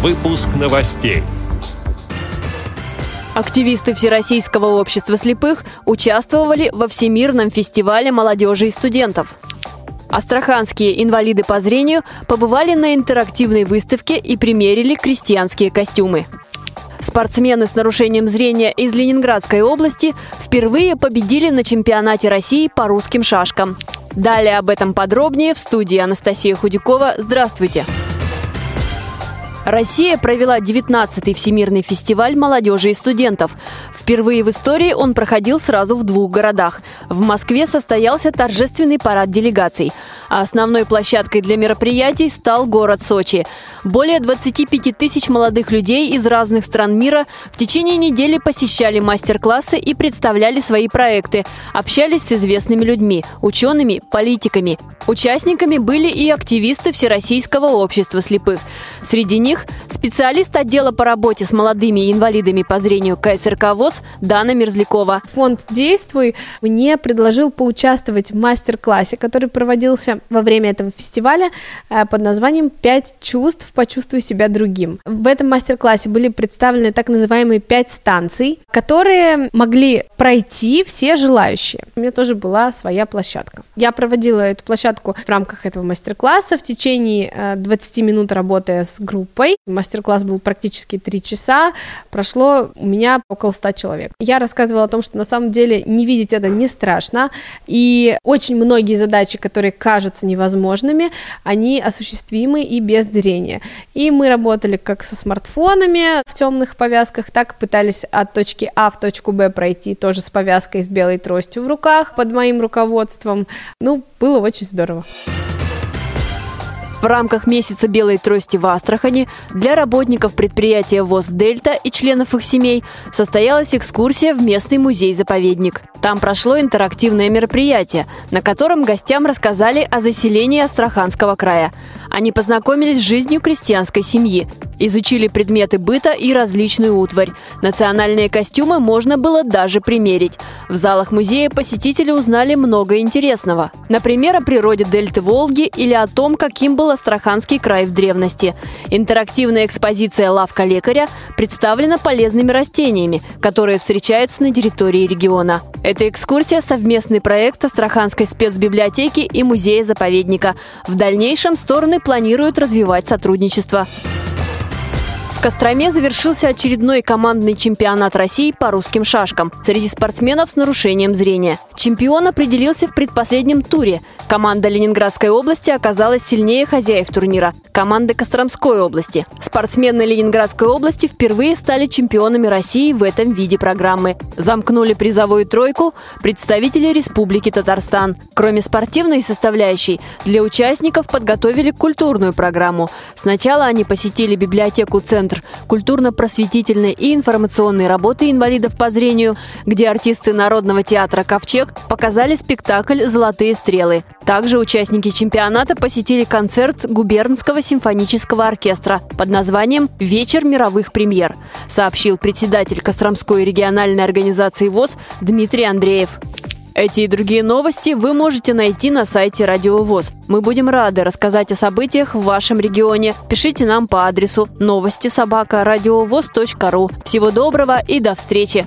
Выпуск новостей. Активисты Всероссийского общества слепых участвовали во Всемирном фестивале молодежи и студентов. Астраханские инвалиды по зрению побывали на интерактивной выставке и примерили крестьянские костюмы. Спортсмены с нарушением зрения из Ленинградской области впервые победили на чемпионате России по русским шашкам. Далее об этом подробнее в студии Анастасия Худякова. Здравствуйте! Россия провела 19-й Всемирный фестиваль молодежи и студентов. Впервые в истории он проходил сразу в двух городах. В Москве состоялся торжественный парад делегаций. А основной площадкой для мероприятий стал город Сочи. Более 25 тысяч молодых людей из разных стран мира в течение недели посещали мастер-классы и представляли свои проекты, общались с известными людьми, учеными, политиками. Участниками были и активисты Всероссийского общества слепых. Среди них специалист отдела по работе с молодыми инвалидами по зрению КСРК ВОЗ Дана Мерзлякова. Фонд «Действуй» мне предложил поучаствовать в мастер-классе, который проводился во время этого фестиваля э, под названием «Пять чувств. Почувствуй себя другим». В этом мастер-классе были представлены так называемые пять станций, которые могли пройти все желающие. У меня тоже была своя площадка. Я проводила эту площадку в рамках этого мастер-класса в течение 20 э, минут работая с группой. Мастер-класс был практически 3 часа, прошло у меня около 100 человек. Я рассказывала о том, что на самом деле не видеть это не страшно, и очень многие задачи, которые кажутся невозможными, они осуществимы и без зрения. И мы работали как со смартфонами в темных повязках, так пытались от точки А в точку Б пройти тоже с повязкой с белой тростью в руках под моим руководством. Ну, было очень здорово здорово. В рамках месяца белой трости в Астрахани для работников предприятия ВОЗ «Дельта» и членов их семей состоялась экскурсия в местный музей-заповедник. Там прошло интерактивное мероприятие, на котором гостям рассказали о заселении Астраханского края. Они познакомились с жизнью крестьянской семьи, Изучили предметы быта и различную утварь. Национальные костюмы можно было даже примерить. В залах музея посетители узнали много интересного. Например, о природе дельты Волги или о том, каким был Астраханский край в древности. Интерактивная экспозиция «Лавка лекаря» представлена полезными растениями, которые встречаются на территории региона. Эта экскурсия – совместный проект Астраханской спецбиблиотеки и музея-заповедника. В дальнейшем стороны планируют развивать сотрудничество. В Костроме завершился очередной командный чемпионат России по русским шашкам среди спортсменов с нарушением зрения. Чемпион определился в предпоследнем туре. Команда Ленинградской области оказалась сильнее хозяев турнира – команды Костромской области. Спортсмены Ленинградской области впервые стали чемпионами России в этом виде программы. Замкнули призовую тройку представители Республики Татарстан. Кроме спортивной составляющей, для участников подготовили культурную программу. Сначала они посетили библиотеку «Центр культурно-просветительной и информационной работы инвалидов по зрению, где артисты Народного театра «Ковчег» показали спектакль «Золотые стрелы». Также участники чемпионата посетили концерт губернского симфонического оркестра под названием «Вечер мировых премьер», сообщил председатель Костромской региональной организации ВОЗ Дмитрий Андреев. Эти и другие новости вы можете найти на сайте Радио ВОЗ. Мы будем рады рассказать о событиях в вашем регионе. Пишите нам по адресу новости собака ру. Всего доброго и до встречи!